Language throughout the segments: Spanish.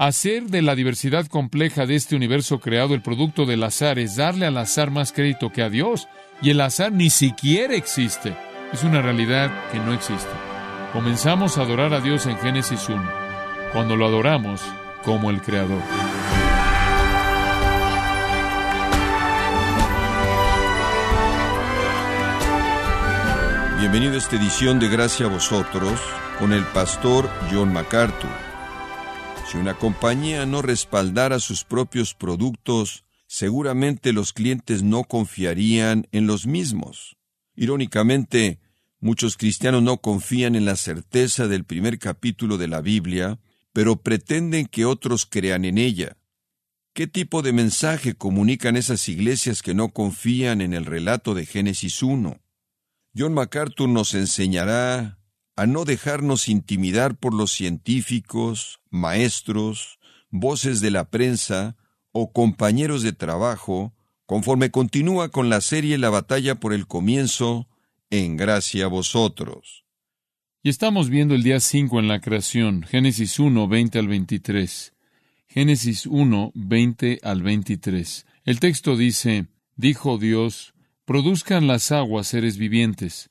Hacer de la diversidad compleja de este universo creado el producto del azar es darle al azar más crédito que a Dios, y el azar ni siquiera existe. Es una realidad que no existe. Comenzamos a adorar a Dios en Génesis 1, cuando lo adoramos como el Creador. Bienvenido a esta edición de Gracia a vosotros con el pastor John MacArthur. Si una compañía no respaldara sus propios productos, seguramente los clientes no confiarían en los mismos. Irónicamente, muchos cristianos no confían en la certeza del primer capítulo de la Biblia, pero pretenden que otros crean en ella. ¿Qué tipo de mensaje comunican esas iglesias que no confían en el relato de Génesis 1? John MacArthur nos enseñará a no dejarnos intimidar por los científicos, maestros, voces de la prensa o compañeros de trabajo, conforme continúa con la serie La batalla por el comienzo, en gracia a vosotros. Y estamos viendo el día 5 en la creación, Génesis 1, 20 al 23. Génesis 1, 20 al 23. El texto dice, dijo Dios, produzcan las aguas seres vivientes,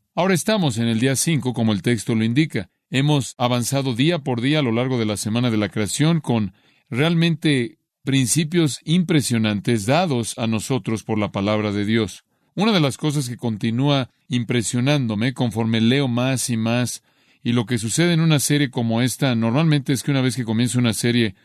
Ahora estamos en el día cinco, como el texto lo indica. Hemos avanzado día por día a lo largo de la semana de la creación con realmente principios impresionantes dados a nosotros por la palabra de Dios. Una de las cosas que continúa impresionándome conforme leo más y más y lo que sucede en una serie como esta, normalmente es que una vez que comienza una serie,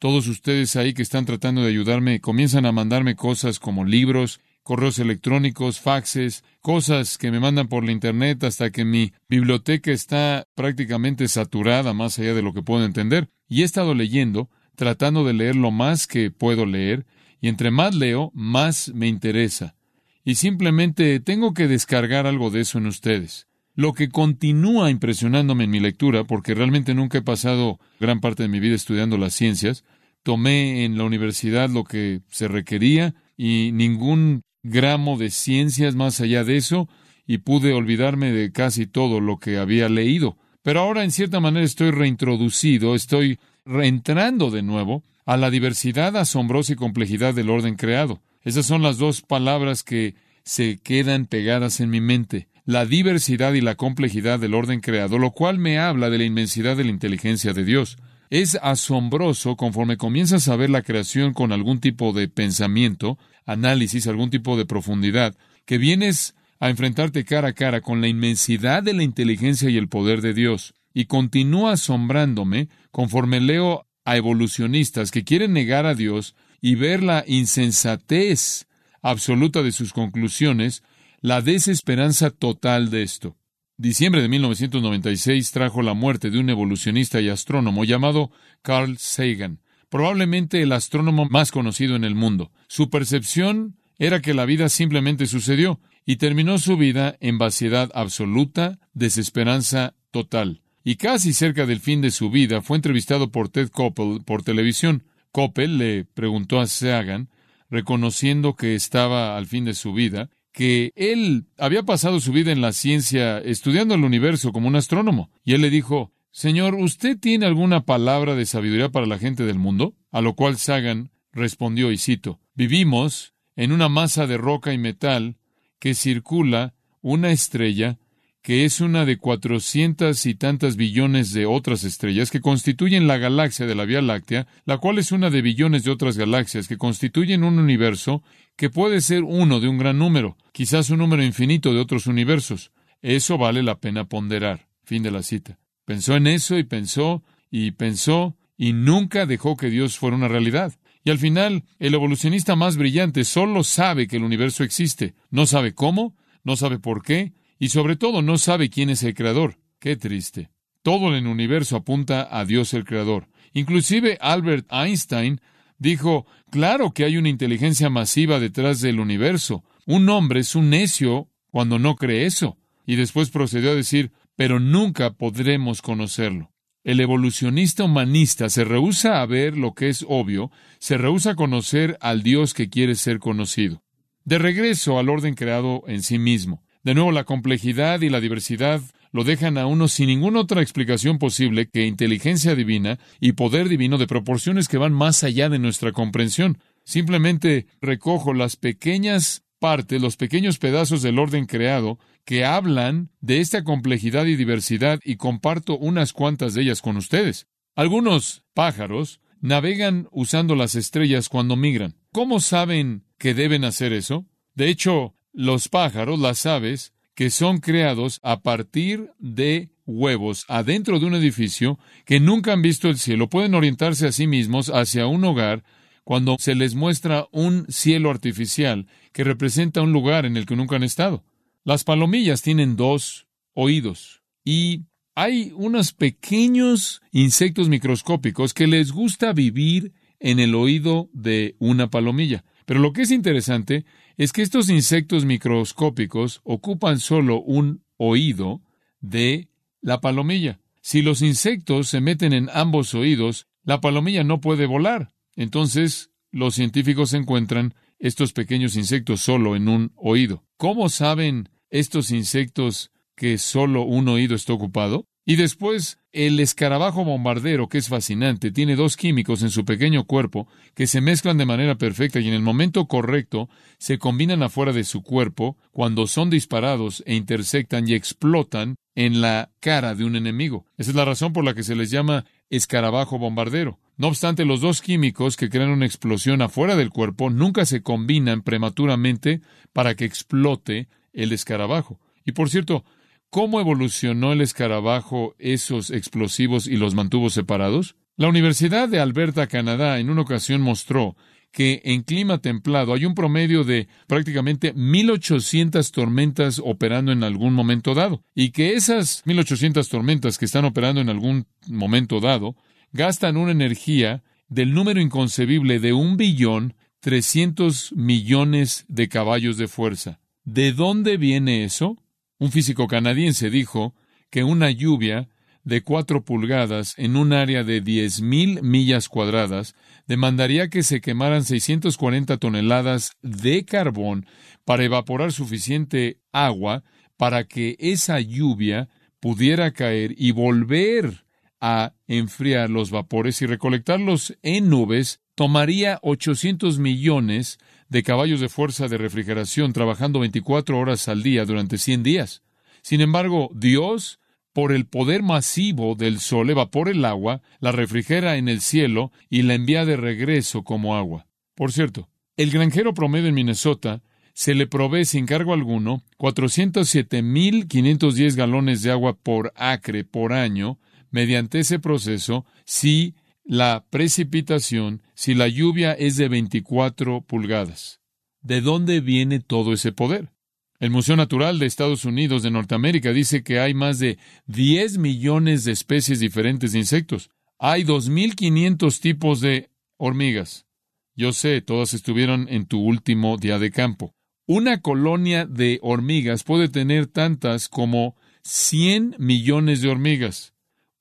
todos ustedes ahí que están tratando de ayudarme comienzan a mandarme cosas como libros correos electrónicos, faxes, cosas que me mandan por la Internet hasta que mi biblioteca está prácticamente saturada más allá de lo que puedo entender. Y he estado leyendo, tratando de leer lo más que puedo leer, y entre más leo, más me interesa. Y simplemente tengo que descargar algo de eso en ustedes. Lo que continúa impresionándome en mi lectura, porque realmente nunca he pasado gran parte de mi vida estudiando las ciencias, tomé en la universidad lo que se requería y ningún gramo de ciencias más allá de eso y pude olvidarme de casi todo lo que había leído. Pero ahora en cierta manera estoy reintroducido, estoy reentrando de nuevo a la diversidad asombrosa y complejidad del orden creado. Esas son las dos palabras que se quedan pegadas en mi mente, la diversidad y la complejidad del orden creado, lo cual me habla de la inmensidad de la inteligencia de Dios. Es asombroso conforme comienzas a ver la creación con algún tipo de pensamiento, análisis, algún tipo de profundidad, que vienes a enfrentarte cara a cara con la inmensidad de la inteligencia y el poder de Dios. Y continúa asombrándome conforme leo a evolucionistas que quieren negar a Dios y ver la insensatez absoluta de sus conclusiones, la desesperanza total de esto. Diciembre de 1996 trajo la muerte de un evolucionista y astrónomo llamado Carl Sagan, probablemente el astrónomo más conocido en el mundo. Su percepción era que la vida simplemente sucedió y terminó su vida en vaciedad absoluta, desesperanza total. Y casi cerca del fin de su vida fue entrevistado por Ted Koppel por televisión. Koppel le preguntó a Sagan, reconociendo que estaba al fin de su vida, que él había pasado su vida en la ciencia estudiando el universo como un astrónomo. Y él le dijo, Señor, ¿usted tiene alguna palabra de sabiduría para la gente del mundo? A lo cual Sagan respondió, y cito, Vivimos en una masa de roca y metal que circula una estrella que es una de cuatrocientas y tantas billones de otras estrellas que constituyen la galaxia de la Vía Láctea, la cual es una de billones de otras galaxias que constituyen un universo que puede ser uno de un gran número, quizás un número infinito de otros universos. Eso vale la pena ponderar. Fin de la cita. Pensó en eso y pensó y pensó y nunca dejó que Dios fuera una realidad. Y al final, el evolucionista más brillante solo sabe que el universo existe. No sabe cómo, no sabe por qué, y sobre todo no sabe quién es el creador. Qué triste. Todo en el universo apunta a Dios el creador. Inclusive Albert Einstein Dijo, claro que hay una inteligencia masiva detrás del universo. Un hombre es un necio cuando no cree eso. Y después procedió a decir, pero nunca podremos conocerlo. El evolucionista humanista se rehúsa a ver lo que es obvio, se rehúsa a conocer al Dios que quiere ser conocido. De regreso al orden creado en sí mismo. De nuevo, la complejidad y la diversidad lo dejan a uno sin ninguna otra explicación posible que inteligencia divina y poder divino de proporciones que van más allá de nuestra comprensión. Simplemente recojo las pequeñas partes, los pequeños pedazos del orden creado que hablan de esta complejidad y diversidad y comparto unas cuantas de ellas con ustedes. Algunos pájaros navegan usando las estrellas cuando migran. ¿Cómo saben que deben hacer eso? De hecho, los pájaros, las aves, que son creados a partir de huevos adentro de un edificio que nunca han visto el cielo, pueden orientarse a sí mismos hacia un hogar cuando se les muestra un cielo artificial que representa un lugar en el que nunca han estado. Las palomillas tienen dos oídos y hay unos pequeños insectos microscópicos que les gusta vivir en el oído de una palomilla. Pero lo que es interesante es que estos insectos microscópicos ocupan solo un oído de la palomilla. Si los insectos se meten en ambos oídos, la palomilla no puede volar. Entonces, los científicos encuentran estos pequeños insectos solo en un oído. ¿Cómo saben estos insectos que solo un oído está ocupado? Y después, el escarabajo bombardero, que es fascinante, tiene dos químicos en su pequeño cuerpo que se mezclan de manera perfecta y en el momento correcto se combinan afuera de su cuerpo cuando son disparados e intersectan y explotan en la cara de un enemigo. Esa es la razón por la que se les llama escarabajo bombardero. No obstante, los dos químicos que crean una explosión afuera del cuerpo nunca se combinan prematuramente para que explote el escarabajo. Y por cierto, ¿cómo evolucionó el escarabajo esos explosivos y los mantuvo separados? La Universidad de Alberta, Canadá, en una ocasión mostró que en clima templado hay un promedio de prácticamente 1800 tormentas operando en algún momento dado, y que esas 1800 tormentas que están operando en algún momento dado gastan una energía del número inconcebible de un billón trescientos millones de caballos de fuerza. ¿De dónde viene eso? Un físico canadiense dijo que una lluvia de cuatro pulgadas en un área de diez mil millas cuadradas demandaría que se quemaran 640 toneladas de carbón para evaporar suficiente agua para que esa lluvia pudiera caer y volver a enfriar los vapores y recolectarlos en nubes tomaría 800 millones de caballos de fuerza de refrigeración trabajando 24 horas al día durante 100 días. Sin embargo, Dios, por el poder masivo del sol, evapora el agua, la refrigera en el cielo y la envía de regreso como agua. Por cierto, el granjero promedio en Minnesota se le provee sin cargo alguno 407.510 galones de agua por acre por año mediante ese proceso si la precipitación, si la lluvia es de 24 pulgadas. ¿De dónde viene todo ese poder? El Museo Natural de Estados Unidos de Norteamérica dice que hay más de 10 millones de especies diferentes de insectos. Hay 2.500 tipos de hormigas. Yo sé, todas estuvieron en tu último día de campo. Una colonia de hormigas puede tener tantas como 100 millones de hormigas.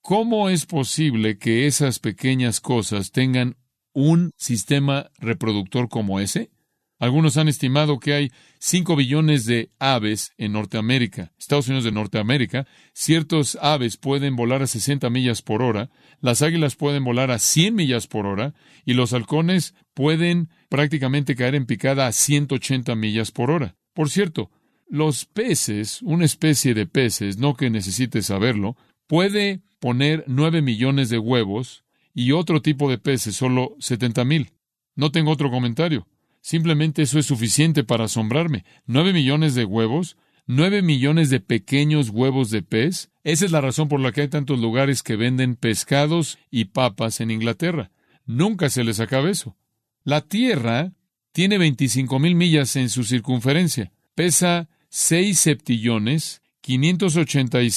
¿Cómo es posible que esas pequeñas cosas tengan un sistema reproductor como ese? Algunos han estimado que hay 5 billones de aves en Norteamérica, Estados Unidos de Norteamérica. Ciertos aves pueden volar a 60 millas por hora, las águilas pueden volar a 100 millas por hora y los halcones pueden prácticamente caer en picada a 180 millas por hora. Por cierto, los peces, una especie de peces, no que necesites saberlo, puede poner nueve millones de huevos y otro tipo de peces solo setenta mil. No tengo otro comentario. Simplemente eso es suficiente para asombrarme. Nueve millones de huevos, nueve millones de pequeños huevos de pez. Esa es la razón por la que hay tantos lugares que venden pescados y papas en Inglaterra. Nunca se les acaba eso. La Tierra tiene veinticinco mil millas en su circunferencia. Pesa seis septillones, quinientos ochenta y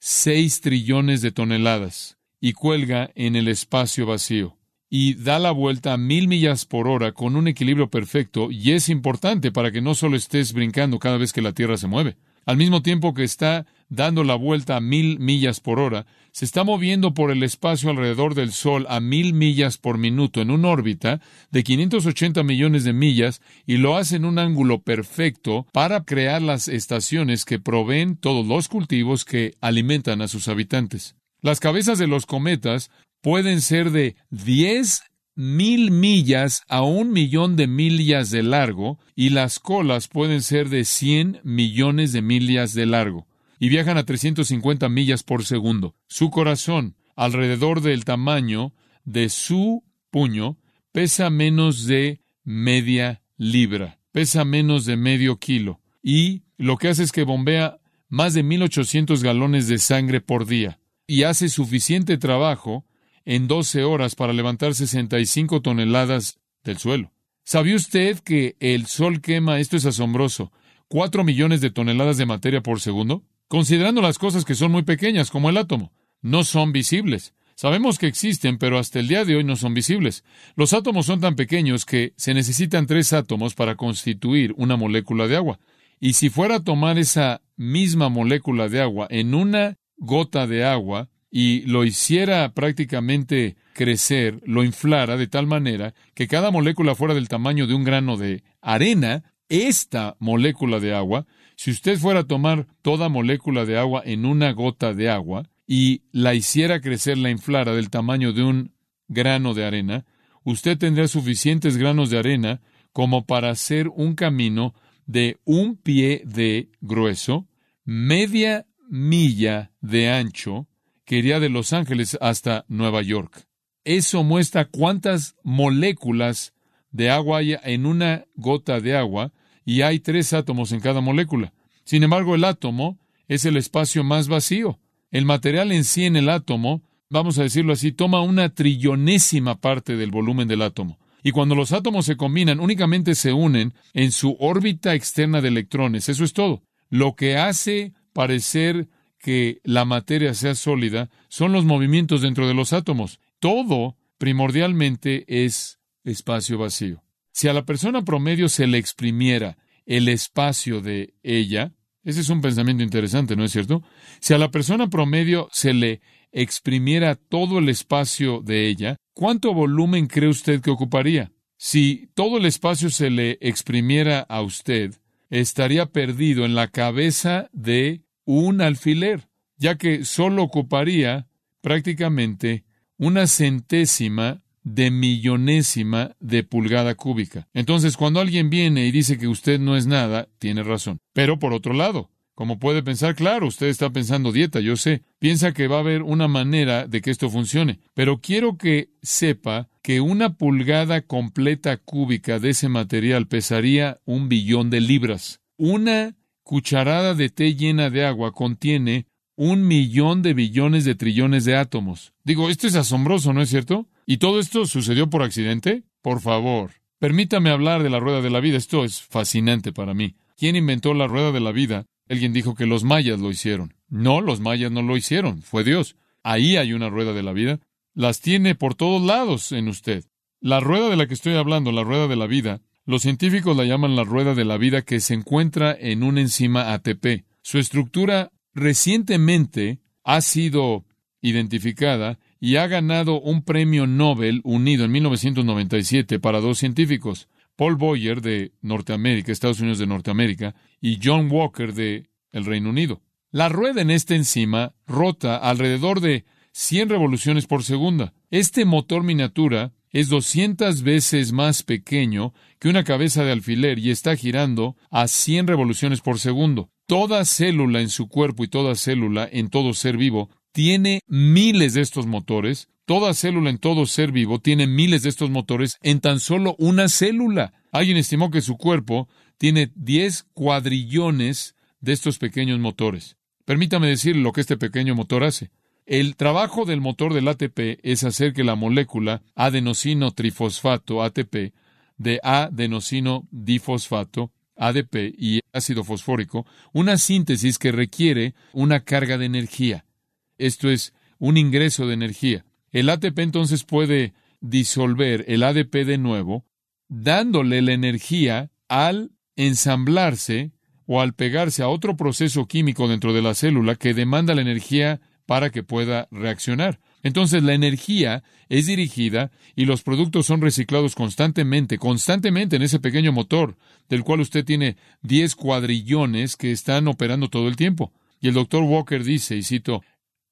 seis trillones de toneladas y cuelga en el espacio vacío. y da la vuelta a mil millas por hora con un equilibrio perfecto y es importante para que no solo estés brincando cada vez que la Tierra se mueve. Al mismo tiempo que está dando la vuelta a mil millas por hora, se está moviendo por el espacio alrededor del Sol a mil millas por minuto en una órbita de 580 millones de millas y lo hace en un ángulo perfecto para crear las estaciones que proveen todos los cultivos que alimentan a sus habitantes. Las cabezas de los cometas pueden ser de 10 mil millas a un millón de millas de largo y las colas pueden ser de 100 millones de millas de largo y viajan a 350 millas por segundo. Su corazón, alrededor del tamaño de su puño, pesa menos de media libra, pesa menos de medio kilo, y lo que hace es que bombea más de 1.800 galones de sangre por día, y hace suficiente trabajo en 12 horas para levantar 65 toneladas del suelo. ¿Sabía usted que el Sol quema, esto es asombroso, 4 millones de toneladas de materia por segundo? Considerando las cosas que son muy pequeñas, como el átomo. No son visibles. Sabemos que existen, pero hasta el día de hoy no son visibles. Los átomos son tan pequeños que se necesitan tres átomos para constituir una molécula de agua. Y si fuera a tomar esa misma molécula de agua en una gota de agua y lo hiciera prácticamente crecer, lo inflara de tal manera que cada molécula fuera del tamaño de un grano de arena, esta molécula de agua si usted fuera a tomar toda molécula de agua en una gota de agua y la hiciera crecer, la inflara del tamaño de un grano de arena, usted tendría suficientes granos de arena como para hacer un camino de un pie de grueso, media milla de ancho, que iría de Los Ángeles hasta Nueva York. Eso muestra cuántas moléculas de agua hay en una gota de agua y hay tres átomos en cada molécula. Sin embargo, el átomo es el espacio más vacío. El material en sí en el átomo, vamos a decirlo así, toma una trillonésima parte del volumen del átomo. Y cuando los átomos se combinan, únicamente se unen en su órbita externa de electrones. Eso es todo. Lo que hace parecer que la materia sea sólida son los movimientos dentro de los átomos. Todo, primordialmente, es espacio vacío. Si a la persona promedio se le exprimiera el espacio de ella, ese es un pensamiento interesante, ¿no es cierto? Si a la persona promedio se le exprimiera todo el espacio de ella, ¿cuánto volumen cree usted que ocuparía? Si todo el espacio se le exprimiera a usted, estaría perdido en la cabeza de un alfiler, ya que solo ocuparía prácticamente una centésima de millonésima de pulgada cúbica. Entonces, cuando alguien viene y dice que usted no es nada, tiene razón. Pero por otro lado, como puede pensar, claro, usted está pensando dieta, yo sé, piensa que va a haber una manera de que esto funcione, pero quiero que sepa que una pulgada completa cúbica de ese material pesaría un billón de libras. Una cucharada de té llena de agua contiene un millón de billones de trillones de átomos. Digo, esto es asombroso, ¿no es cierto? ¿Y todo esto sucedió por accidente? Por favor, permítame hablar de la rueda de la vida. Esto es fascinante para mí. ¿Quién inventó la rueda de la vida? Alguien dijo que los mayas lo hicieron. No, los mayas no lo hicieron, fue Dios. Ahí hay una rueda de la vida. Las tiene por todos lados en usted. La rueda de la que estoy hablando, la rueda de la vida, los científicos la llaman la rueda de la vida que se encuentra en una enzima ATP. Su estructura recientemente ha sido identificada y ha ganado un premio Nobel unido en 1997 para dos científicos, Paul Boyer de Norteamérica, Estados Unidos de Norteamérica, y John Walker de el Reino Unido. La rueda en esta enzima rota alrededor de 100 revoluciones por segunda. Este motor miniatura es 200 veces más pequeño que una cabeza de alfiler y está girando a 100 revoluciones por segundo. Toda célula en su cuerpo y toda célula en todo ser vivo tiene miles de estos motores. Toda célula en todo ser vivo tiene miles de estos motores en tan solo una célula. Alguien estimó que su cuerpo tiene 10 cuadrillones de estos pequeños motores. Permítame decir lo que este pequeño motor hace. El trabajo del motor del ATP es hacer que la molécula adenosino trifosfato ATP de adenosino difosfato ADP y ácido fosfórico, una síntesis que requiere una carga de energía. Esto es un ingreso de energía. El ATP entonces puede disolver el ADP de nuevo, dándole la energía al ensamblarse o al pegarse a otro proceso químico dentro de la célula que demanda la energía para que pueda reaccionar. Entonces la energía es dirigida y los productos son reciclados constantemente, constantemente en ese pequeño motor, del cual usted tiene 10 cuadrillones que están operando todo el tiempo. Y el doctor Walker dice, y cito,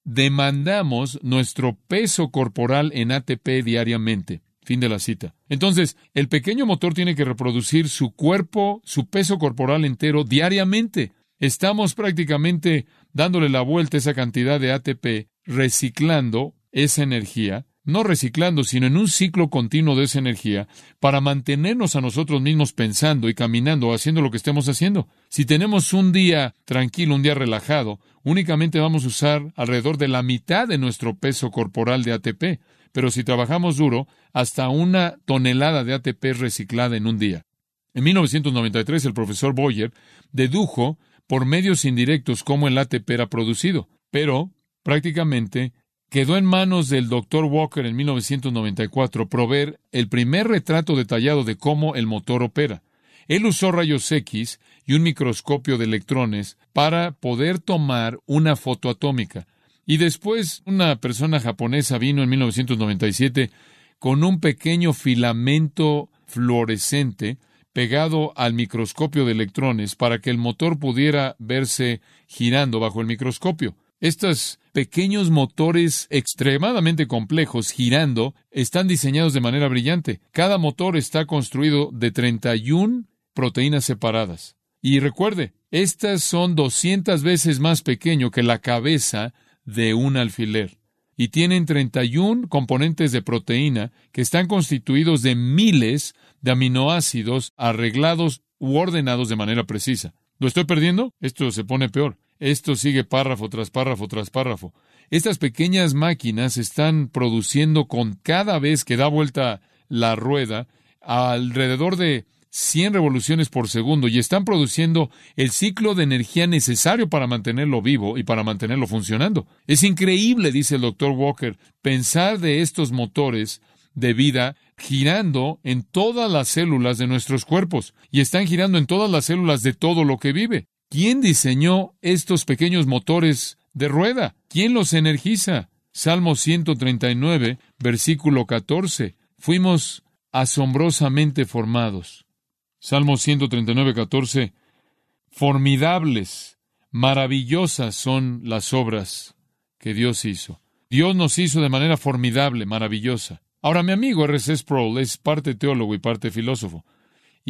demandamos nuestro peso corporal en ATP diariamente. Fin de la cita. Entonces, el pequeño motor tiene que reproducir su cuerpo, su peso corporal entero diariamente. Estamos prácticamente dándole la vuelta a esa cantidad de ATP, reciclando esa energía, no reciclando, sino en un ciclo continuo de esa energía, para mantenernos a nosotros mismos pensando y caminando, haciendo lo que estemos haciendo. Si tenemos un día tranquilo, un día relajado, únicamente vamos a usar alrededor de la mitad de nuestro peso corporal de ATP. Pero si trabajamos duro, hasta una tonelada de ATP reciclada en un día. En 1993, el profesor Boyer dedujo por medios indirectos cómo el ATP era producido, pero prácticamente quedó en manos del Dr. Walker en 1994 proveer el primer retrato detallado de cómo el motor opera. Él usó rayos X y un microscopio de electrones para poder tomar una foto atómica. Y después una persona japonesa vino en 1997 con un pequeño filamento fluorescente pegado al microscopio de electrones para que el motor pudiera verse girando bajo el microscopio. Estos pequeños motores extremadamente complejos girando están diseñados de manera brillante. Cada motor está construido de 31 proteínas separadas. Y recuerde, estas son 200 veces más pequeño que la cabeza de un alfiler. Y tienen 31 componentes de proteína que están constituidos de miles de aminoácidos arreglados u ordenados de manera precisa. ¿Lo estoy perdiendo? Esto se pone peor. Esto sigue párrafo tras párrafo tras párrafo. Estas pequeñas máquinas están produciendo con cada vez que da vuelta la rueda alrededor de 100 revoluciones por segundo y están produciendo el ciclo de energía necesario para mantenerlo vivo y para mantenerlo funcionando. Es increíble, dice el doctor Walker, pensar de estos motores de vida girando en todas las células de nuestros cuerpos y están girando en todas las células de todo lo que vive. ¿Quién diseñó estos pequeños motores de rueda? ¿Quién los energiza? Salmo 139, versículo 14. Fuimos asombrosamente formados. Salmo 139, 14. Formidables, maravillosas son las obras que Dios hizo. Dios nos hizo de manera formidable, maravillosa. Ahora, mi amigo R.C. Sproul es parte teólogo y parte filósofo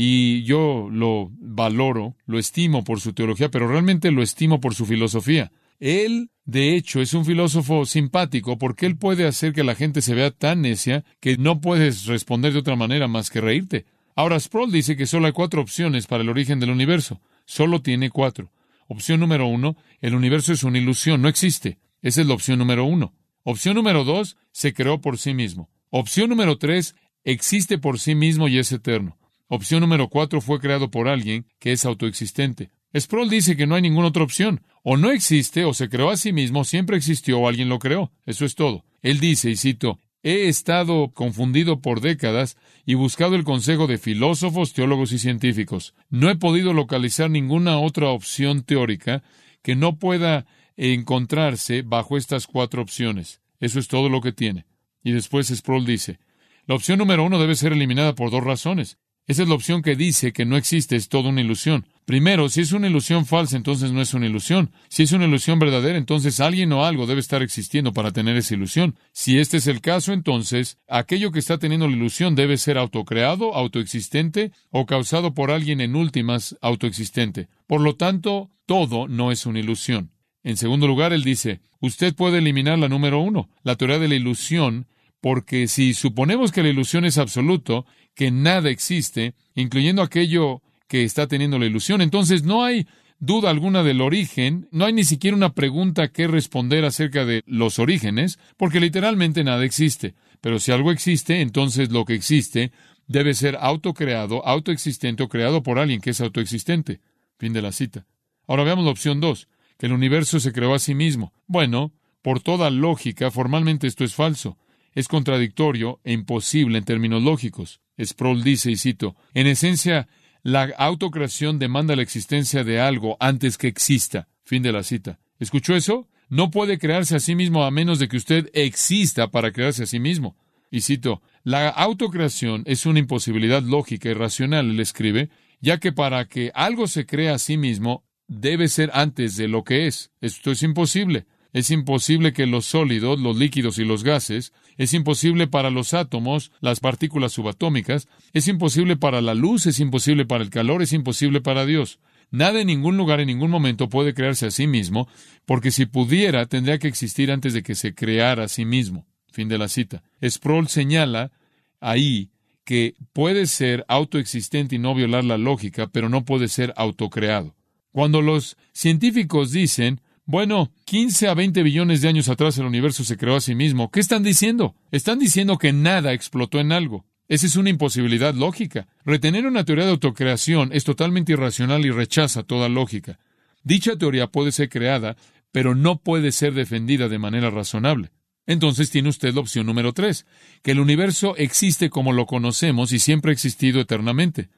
y yo lo valoro, lo estimo por su teología, pero realmente lo estimo por su filosofía. Él, de hecho, es un filósofo simpático porque él puede hacer que la gente se vea tan necia que no puedes responder de otra manera más que reírte. Ahora, Sproul dice que solo hay cuatro opciones para el origen del universo. Solo tiene cuatro. Opción número uno, el universo es una ilusión, no existe. Esa es la opción número uno. Opción número dos, se creó por sí mismo. Opción número tres, existe por sí mismo y es eterno. Opción número cuatro fue creado por alguien que es autoexistente. Sproul dice que no hay ninguna otra opción. O no existe, o se creó a sí mismo, siempre existió o alguien lo creó. Eso es todo. Él dice, y cito, He estado confundido por décadas y buscado el consejo de filósofos, teólogos y científicos. No he podido localizar ninguna otra opción teórica que no pueda encontrarse bajo estas cuatro opciones. Eso es todo lo que tiene. Y después Sproul dice, la opción número uno debe ser eliminada por dos razones. Esa es la opción que dice que no existe, es toda una ilusión. Primero, si es una ilusión falsa, entonces no es una ilusión. Si es una ilusión verdadera, entonces alguien o algo debe estar existiendo para tener esa ilusión. Si este es el caso, entonces aquello que está teniendo la ilusión debe ser autocreado, autoexistente o causado por alguien en últimas autoexistente. Por lo tanto, todo no es una ilusión. En segundo lugar, él dice, usted puede eliminar la número uno, la teoría de la ilusión, porque si suponemos que la ilusión es absoluto, que nada existe, incluyendo aquello que está teniendo la ilusión. Entonces no hay duda alguna del origen, no hay ni siquiera una pregunta que responder acerca de los orígenes, porque literalmente nada existe. Pero si algo existe, entonces lo que existe debe ser autocreado, autoexistente o creado por alguien que es autoexistente. Fin de la cita. Ahora veamos la opción 2, que el universo se creó a sí mismo. Bueno, por toda lógica, formalmente esto es falso. Es contradictorio e imposible en términos lógicos. Sproul dice, y cito, en esencia, la autocreación demanda la existencia de algo antes que exista. Fin de la cita. ¿Escuchó eso? No puede crearse a sí mismo a menos de que usted exista para crearse a sí mismo. Y cito, la autocreación es una imposibilidad lógica y racional, él escribe, ya que para que algo se crea a sí mismo, debe ser antes de lo que es. Esto es imposible. Es imposible que los sólidos, los líquidos y los gases, es imposible para los átomos, las partículas subatómicas, es imposible para la luz, es imposible para el calor, es imposible para Dios. Nada en ningún lugar, en ningún momento puede crearse a sí mismo, porque si pudiera, tendría que existir antes de que se creara a sí mismo. Fin de la cita. Sproul señala ahí que puede ser autoexistente y no violar la lógica, pero no puede ser autocreado. Cuando los científicos dicen, bueno, 15 a 20 billones de años atrás el universo se creó a sí mismo, ¿qué están diciendo? Están diciendo que nada explotó en algo. Esa es una imposibilidad lógica. Retener una teoría de autocreación es totalmente irracional y rechaza toda lógica. Dicha teoría puede ser creada, pero no puede ser defendida de manera razonable. Entonces tiene usted la opción número tres, que el universo existe como lo conocemos y siempre ha existido eternamente.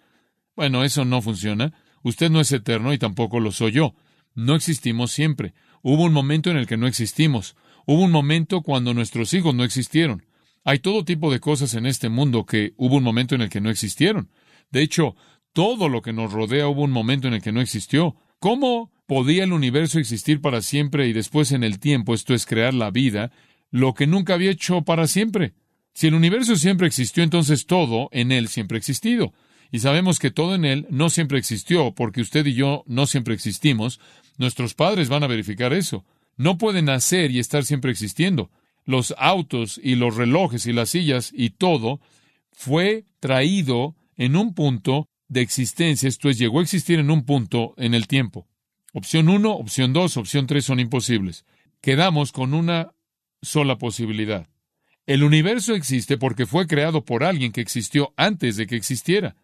Bueno, eso no funciona. Usted no es eterno y tampoco lo soy yo. No existimos siempre. Hubo un momento en el que no existimos. Hubo un momento cuando nuestros hijos no existieron. Hay todo tipo de cosas en este mundo que hubo un momento en el que no existieron. De hecho, todo lo que nos rodea hubo un momento en el que no existió. ¿Cómo podía el universo existir para siempre y después en el tiempo, esto es crear la vida, lo que nunca había hecho para siempre? Si el universo siempre existió, entonces todo en él siempre ha existido. Y sabemos que todo en Él no siempre existió, porque usted y yo no siempre existimos. Nuestros padres van a verificar eso. No pueden nacer y estar siempre existiendo. Los autos y los relojes y las sillas y todo fue traído en un punto de existencia, esto es, llegó a existir en un punto en el tiempo. Opción 1, opción 2, opción 3 son imposibles. Quedamos con una sola posibilidad. El universo existe porque fue creado por alguien que existió antes de que existiera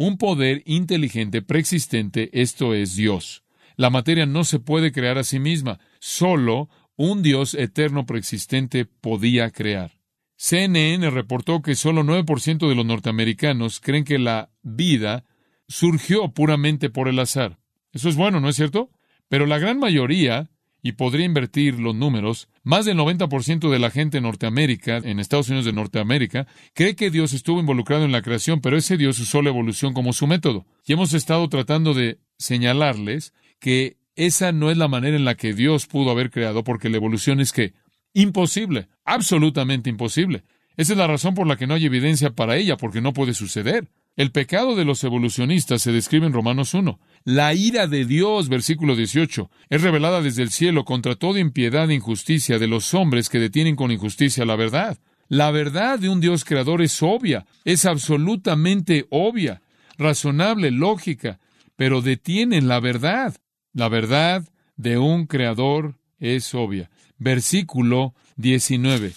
un poder inteligente preexistente, esto es Dios. La materia no se puede crear a sí misma, solo un Dios eterno preexistente podía crear. CNN reportó que solo 9% de los norteamericanos creen que la vida surgió puramente por el azar. Eso es bueno, ¿no es cierto? Pero la gran mayoría y podría invertir los números, más del 90% de la gente en Norteamérica, en Estados Unidos de Norteamérica, cree que Dios estuvo involucrado en la creación, pero ese Dios usó la evolución como su método. Y hemos estado tratando de señalarles que esa no es la manera en la que Dios pudo haber creado, porque la evolución es que imposible, absolutamente imposible. Esa es la razón por la que no hay evidencia para ella, porque no puede suceder. El pecado de los evolucionistas se describe en Romanos 1. La ira de Dios, versículo 18, es revelada desde el cielo contra toda impiedad e injusticia de los hombres que detienen con injusticia la verdad. La verdad de un Dios creador es obvia, es absolutamente obvia, razonable, lógica, pero detienen la verdad. La verdad de un creador es obvia. Versículo 19.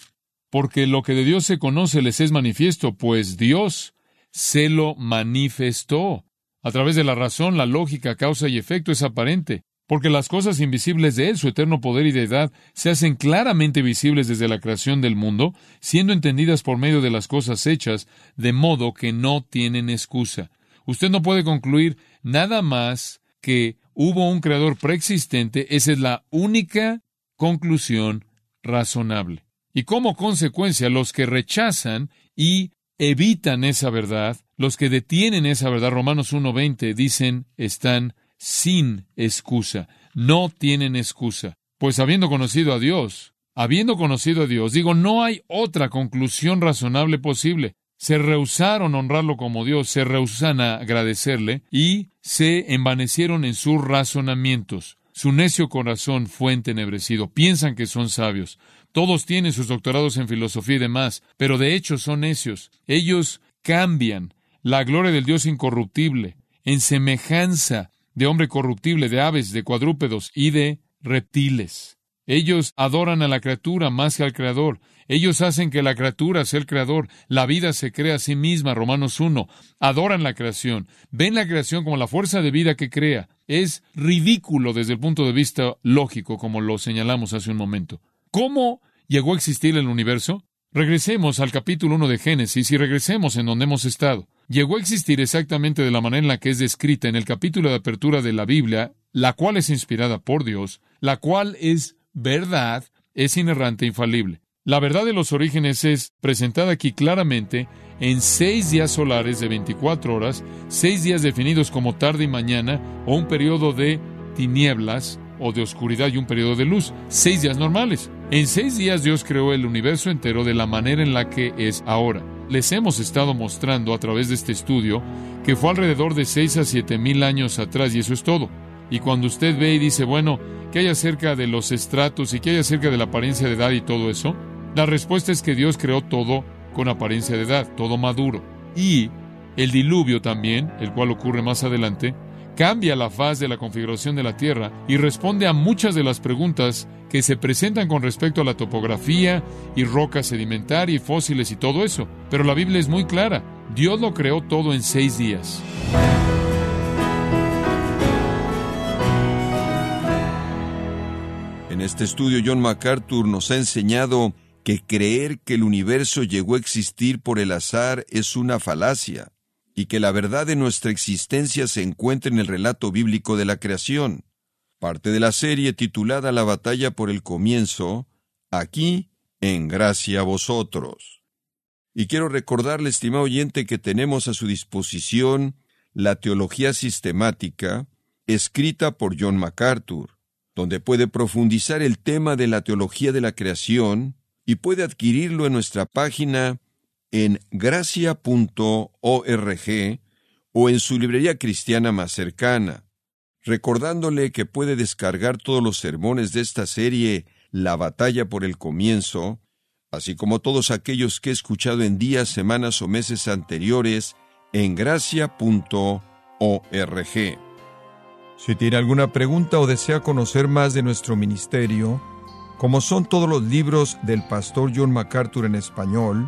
Porque lo que de Dios se conoce les es manifiesto, pues Dios se lo manifestó. A través de la razón, la lógica, causa y efecto es aparente, porque las cosas invisibles de Él, su eterno poder y deidad, se hacen claramente visibles desde la creación del mundo, siendo entendidas por medio de las cosas hechas, de modo que no tienen excusa. Usted no puede concluir nada más que hubo un creador preexistente, esa es la única conclusión razonable. Y como consecuencia, los que rechazan y evitan esa verdad, los que detienen esa verdad, Romanos 1.20, dicen, están sin excusa, no tienen excusa. Pues habiendo conocido a Dios, habiendo conocido a Dios, digo, no hay otra conclusión razonable posible. Se rehusaron a honrarlo como Dios, se rehusan a agradecerle y se envanecieron en sus razonamientos. Su necio corazón fue entenebrecido. Piensan que son sabios. Todos tienen sus doctorados en filosofía y demás, pero de hecho son necios. Ellos cambian la gloria del Dios incorruptible en semejanza de hombre corruptible, de aves, de cuadrúpedos y de reptiles. Ellos adoran a la criatura más que al Creador. Ellos hacen que la criatura sea el Creador. La vida se crea a sí misma, Romanos 1. Adoran la creación. Ven la creación como la fuerza de vida que crea. Es ridículo desde el punto de vista lógico, como lo señalamos hace un momento. ¿Cómo llegó a existir el universo? Regresemos al capítulo 1 de Génesis y regresemos en donde hemos estado. Llegó a existir exactamente de la manera en la que es descrita en el capítulo de apertura de la Biblia, la cual es inspirada por Dios, la cual es verdad, es inerrante e infalible. La verdad de los orígenes es presentada aquí claramente en seis días solares de 24 horas, seis días definidos como tarde y mañana, o un periodo de tinieblas o de oscuridad y un periodo de luz, seis días normales. En seis días Dios creó el universo entero de la manera en la que es ahora. Les hemos estado mostrando a través de este estudio que fue alrededor de seis a siete mil años atrás y eso es todo. Y cuando usted ve y dice, bueno, ¿qué hay acerca de los estratos y qué hay acerca de la apariencia de edad y todo eso? La respuesta es que Dios creó todo con apariencia de edad, todo maduro. Y el diluvio también, el cual ocurre más adelante, cambia la faz de la configuración de la Tierra y responde a muchas de las preguntas que se presentan con respecto a la topografía y roca sedimentaria y fósiles y todo eso. Pero la Biblia es muy clara. Dios lo creó todo en seis días. En este estudio John MacArthur nos ha enseñado que creer que el universo llegó a existir por el azar es una falacia y que la verdad de nuestra existencia se encuentra en el relato bíblico de la creación. Parte de la serie titulada La batalla por el comienzo, aquí, en gracia a vosotros. Y quiero recordarle, estimado oyente, que tenemos a su disposición la teología sistemática, escrita por John MacArthur, donde puede profundizar el tema de la teología de la creación y puede adquirirlo en nuestra página en gracia.org o en su librería cristiana más cercana, recordándole que puede descargar todos los sermones de esta serie La batalla por el comienzo, así como todos aquellos que he escuchado en días, semanas o meses anteriores en gracia.org. Si tiene alguna pregunta o desea conocer más de nuestro ministerio, como son todos los libros del pastor John MacArthur en español,